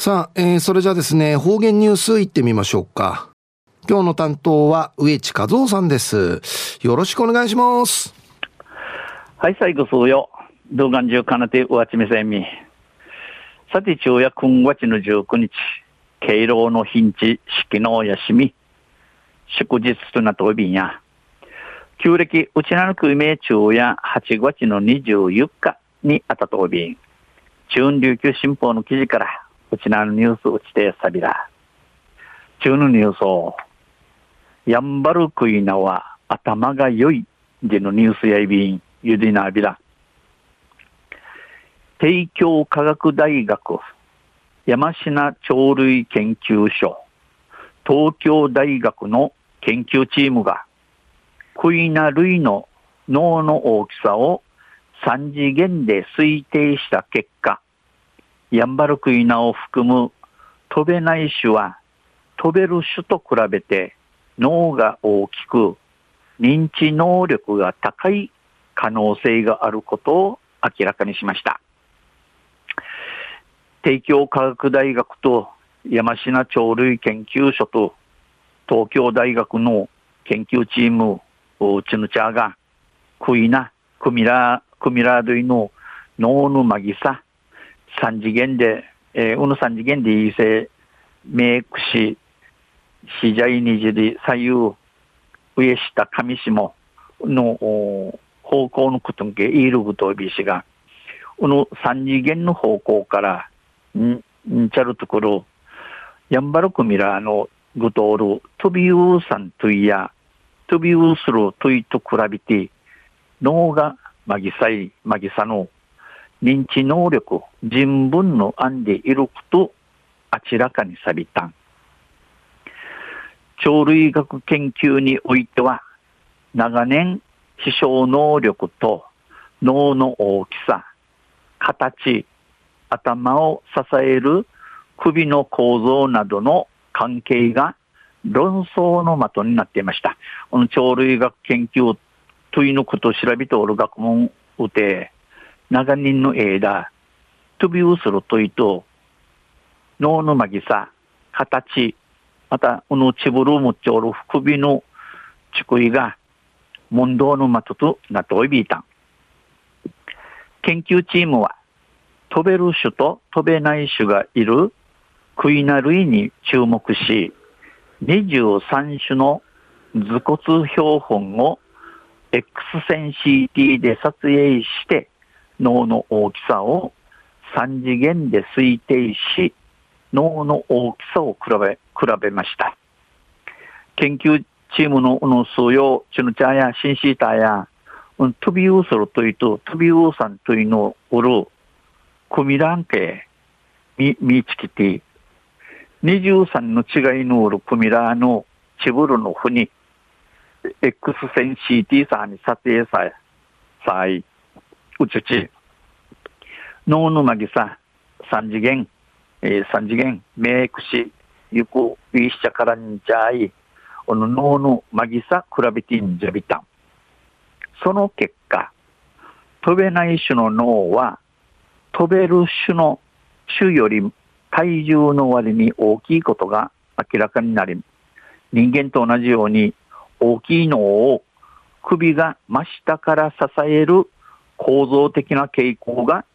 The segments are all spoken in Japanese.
さあ、えー、それじゃあですね、方言ニュースいってみましょうか。今日の担当は植地和夫さんです。よろしくお願いします。はい、最後そうよ。動画中かなてうわちめせんみ。さて、昼夜今月の19日、敬老の日地、式の休み、祝日となっておびんや。旧暦、うちなのく名昼夜8月の24日にあたとびん。中琉球新報の記事からうちなのニュースうちてさびら。中のニュースを、やんばるくいなは頭が良いでのニュースやいびん、ゆでなびら。帝京科学大学山科鳥類研究所東京大学の研究チームがクイナ類の脳の大きさを3次元で推定した結果、ヤンバルクイナを含む飛べない種は飛べる種と比べて脳が大きく認知能力が高い可能性があることを明らかにしました。帝京科学大学と山科鳥類研究所と東京大学の研究チーム、チヌチャーが、クイナ、クミラ、クミラ類の脳のマギサ、三次元で、えー、うぬ三次元でいいせ、メイクし、しじゃいにじり、左右、上下上下の方向のことんけ、いるぐとびしが、うぬ三次元の方向から、ん、んちゃるところ、やんばるくみらのぐとおる、飛びうさんといや、飛びうするといと比べて、脳がまぎさい、まぎさの認知能力、人文の案でいること明らかにさびたん。鳥類学研究においては、長年、視床能力と脳の大きさ、形、頭を支える首の構造などの関係が論争の的になっていました。この鳥類学研究というのことを調べておる学問うて、長年の間、飛びうするといと、脳のまぎさ、形、また、このちぶるむちょる首のちくいが、問答の的となっておいびいたん。研究チームは、飛べる種と飛べない種がいるクイナ類に注目し、23種の頭骨標本を X 線 CT で撮影して、脳の大きさを3次元で推定し、脳の大きさを比べ、比べました。研究チームのの数用、チュヌチャやシンシーターや、トビウソルというと、トビウーさんというのを売る、クミランケ、ミ、ミチキティ、23の違いの売るクミラーのチブルのふに、X 線 CT さんに撮影さえ、さえ、うちち、脳のまぎさ、三次元、えー、三次元、メイクし、ゆく、いいしちゃからんじゃい、この脳のまぎさ、比べてんじゃびたん。その結果、飛べない種の脳は、飛べる種の種より体重の割に大きいことが明らかになり、人間と同じように大きい脳を首が真下から支える構造的な傾向が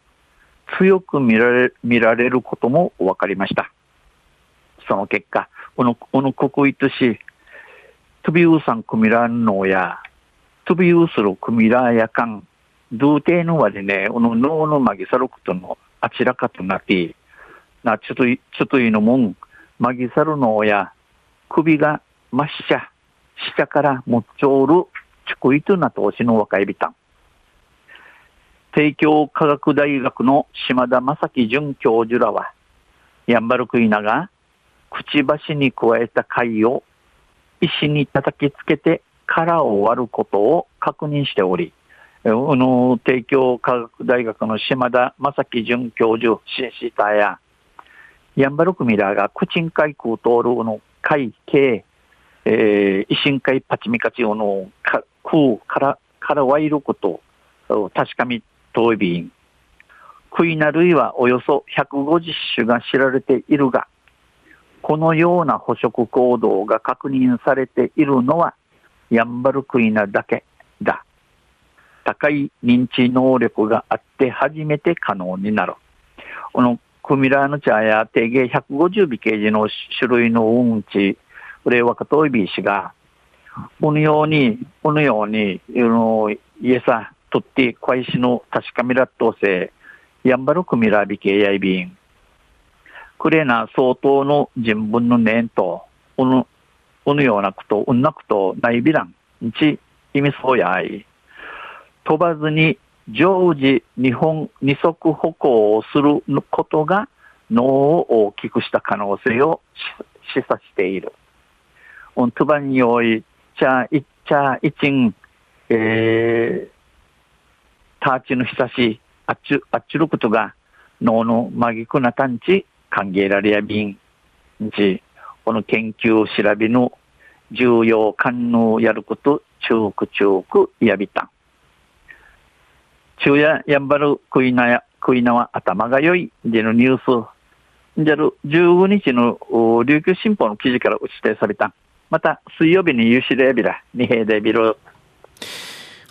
強く見られ見られることも分かりました。その結果、この、この国一し、トビウーさんクミラン脳や、トビウーするクミラーやかん、同定の割ね、この脳のマギサロクとのあちらかとなって、な、ちょっとい、ちょっといのもん、マギサル脳や、首が真下、下から持っちょる、ちくいとな投資の若いびたん。帝京科学大学の島田正樹准教授らは、ヤンバルクイナがくちばしに加えた貝を石に叩きつけて殻を割ることを確認しており、あの、帝京科学大学の島田正樹准教授、シンシタや、ヤンバルクミラーがクチンカイクートールの貝系、えー、維新会パチミカチオの空から、からワイルことを確かみトイビン、クイナ類はおよそ150種が知られているが、このような捕食行動が確認されているのは、ヤンバルクイナだけだ。高い認知能力があって初めて可能になる。このクミラーの茶や定芸150尾形時の種類のうんち、これ若といびしが、このように、このように、の、家さ、とって、小石の確かめらっとせ、やんばるクミラービケやいびん。くれな相当の人文の念と、おぬ、おぬようなこと、うんなくと、ないびらん、ち、意味そうやい。飛ばずに常時日本二足歩行をすることが脳を大きくした可能性を示唆している。うんとばにおい、ちゃいっちゃいちん、えー、ターチの久し、あっちゅ、あっちゅることが脳のまぎくな探知歓迎られやびん。ち、この研究を調べの重要感能やること、中く中くやびたん。昼夜やんばる食いなや、食いなは頭が良いでのニュース。じゃる15日の琉球新報の記事から打ち出された。また水曜日に有志でビラ、二平でビル。